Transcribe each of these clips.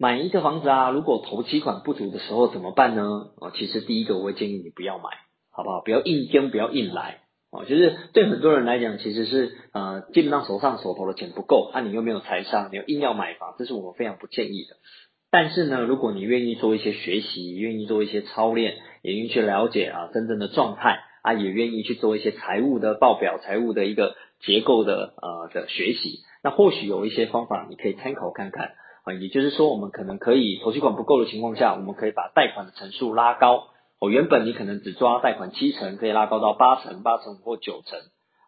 买一个房子啊，如果头期款不足的时候怎么办呢？啊，其实第一个我会建议你不要买，好不好？不要硬跟，不要硬来。哦，就是对很多人来讲，其实是呃，基本上手上手头的钱不够，那你又没有财商，你又硬要买房，这是我们非常不建议的。但是呢，如果你愿意做一些学习，愿意做一些操练，也愿意去了解啊真正的状态啊，也愿意去做一些财务的报表、财务的一个结构的呃的学习，那或许有一些方法你可以参考看看也就是说，我们可能可以投期款不够的情况下，我们可以把贷款的层数拉高。哦，原本你可能只抓贷款七成，可以拉高到八成、八成或九成，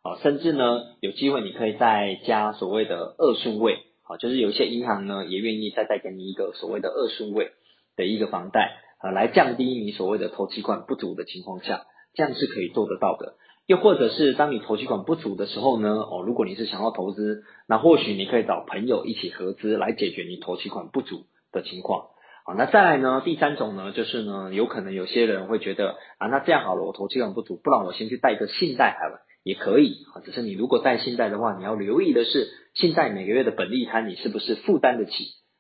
啊，甚至呢有机会你可以再加所谓的二顺位，啊，就是有些银行呢也愿意再贷给你一个所谓的二顺位的一个房贷，啊，来降低你所谓的投期款不足的情况下，这样是可以做得到的。又或者是当你投期款不足的时候呢，哦，如果你是想要投资，那或许你可以找朋友一起合资来解决你投期款不足的情况。好那再来呢？第三种呢，就是呢，有可能有些人会觉得啊，那这样好了，我投期款不足，不然我先去贷个信贷好了，也可以啊。只是你如果贷信贷的话，你要留意的是，信贷每个月的本利摊你是不是负担得起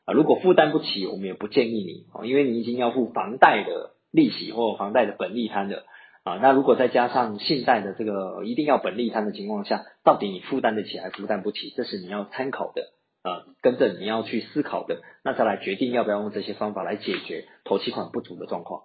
啊？如果负担不起，我们也不建议你啊，因为你已经要付房贷的利息或房贷的本利摊的啊。那如果再加上信贷的这个一定要本利摊的情况下，到底你负担得起还负担不起？这是你要参考的。啊，跟着你要去思考的，那再来决定要不要用这些方法来解决投期款不足的状况。